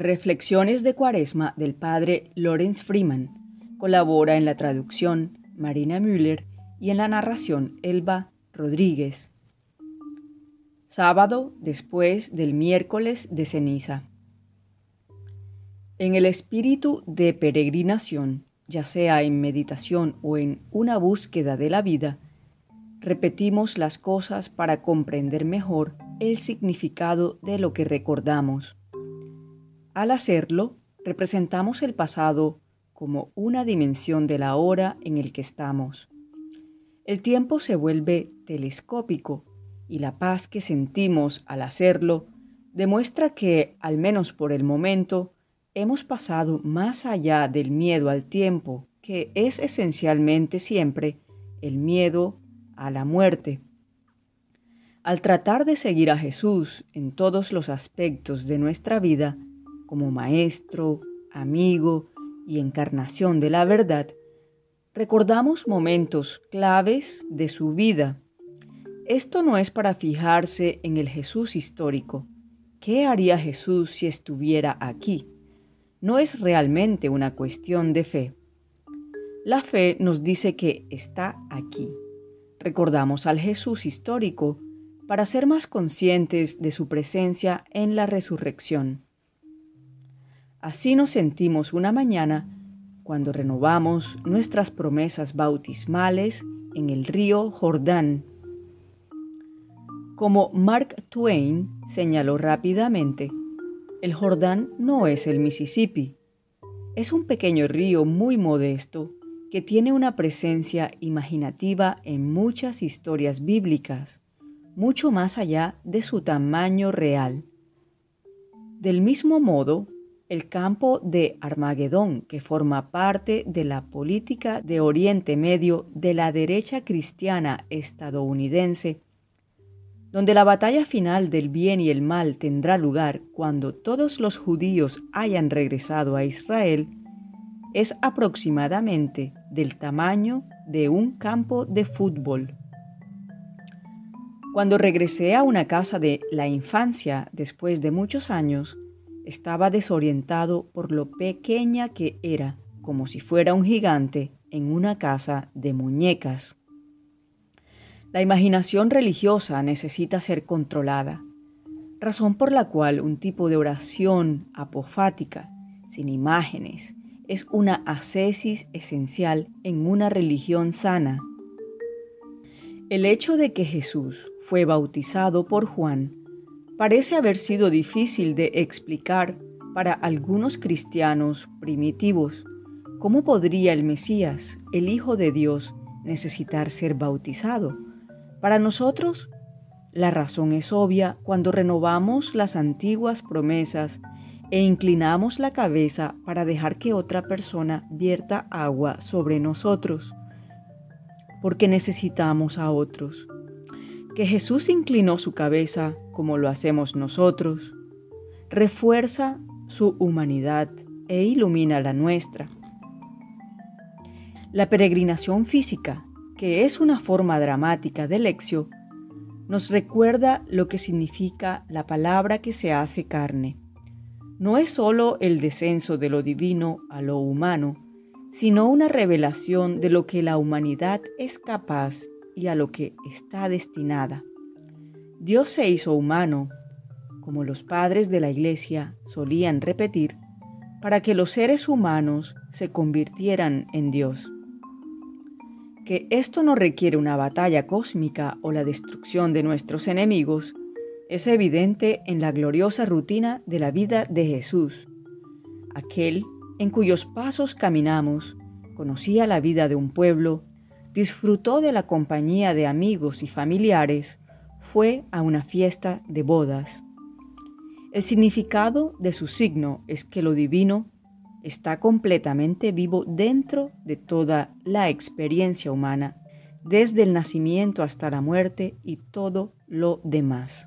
Reflexiones de Cuaresma del padre Lorenz Freeman. Colabora en la traducción Marina Müller y en la narración Elba Rodríguez. Sábado después del miércoles de ceniza. En el espíritu de peregrinación, ya sea en meditación o en una búsqueda de la vida, repetimos las cosas para comprender mejor el significado de lo que recordamos. Al hacerlo, representamos el pasado como una dimensión de la hora en el que estamos. El tiempo se vuelve telescópico y la paz que sentimos al hacerlo demuestra que, al menos por el momento, hemos pasado más allá del miedo al tiempo, que es esencialmente siempre el miedo a la muerte. Al tratar de seguir a Jesús en todos los aspectos de nuestra vida, como maestro, amigo y encarnación de la verdad, recordamos momentos claves de su vida. Esto no es para fijarse en el Jesús histórico. ¿Qué haría Jesús si estuviera aquí? No es realmente una cuestión de fe. La fe nos dice que está aquí. Recordamos al Jesús histórico para ser más conscientes de su presencia en la resurrección. Así nos sentimos una mañana cuando renovamos nuestras promesas bautismales en el río Jordán. Como Mark Twain señaló rápidamente, el Jordán no es el Mississippi. Es un pequeño río muy modesto que tiene una presencia imaginativa en muchas historias bíblicas, mucho más allá de su tamaño real. Del mismo modo, el campo de Armagedón, que forma parte de la política de Oriente Medio de la derecha cristiana estadounidense, donde la batalla final del bien y el mal tendrá lugar cuando todos los judíos hayan regresado a Israel, es aproximadamente del tamaño de un campo de fútbol. Cuando regresé a una casa de la infancia después de muchos años, estaba desorientado por lo pequeña que era, como si fuera un gigante en una casa de muñecas. La imaginación religiosa necesita ser controlada, razón por la cual un tipo de oración apofática, sin imágenes, es una ascesis esencial en una religión sana. El hecho de que Jesús fue bautizado por Juan parece haber sido difícil de explicar para algunos cristianos primitivos. ¿Cómo podría el Mesías, el Hijo de Dios, necesitar ser bautizado? Para nosotros, la razón es obvia cuando renovamos las antiguas promesas e inclinamos la cabeza para dejar que otra persona vierta agua sobre nosotros, porque necesitamos a otros que Jesús inclinó su cabeza como lo hacemos nosotros, refuerza su humanidad e ilumina la nuestra. La peregrinación física, que es una forma dramática de lección, nos recuerda lo que significa la palabra que se hace carne. No es sólo el descenso de lo divino a lo humano, sino una revelación de lo que la humanidad es capaz y a lo que está destinada. Dios se hizo humano, como los padres de la iglesia solían repetir, para que los seres humanos se convirtieran en Dios. Que esto no requiere una batalla cósmica o la destrucción de nuestros enemigos es evidente en la gloriosa rutina de la vida de Jesús. Aquel en cuyos pasos caminamos conocía la vida de un pueblo disfrutó de la compañía de amigos y familiares, fue a una fiesta de bodas. El significado de su signo es que lo divino está completamente vivo dentro de toda la experiencia humana, desde el nacimiento hasta la muerte y todo lo demás.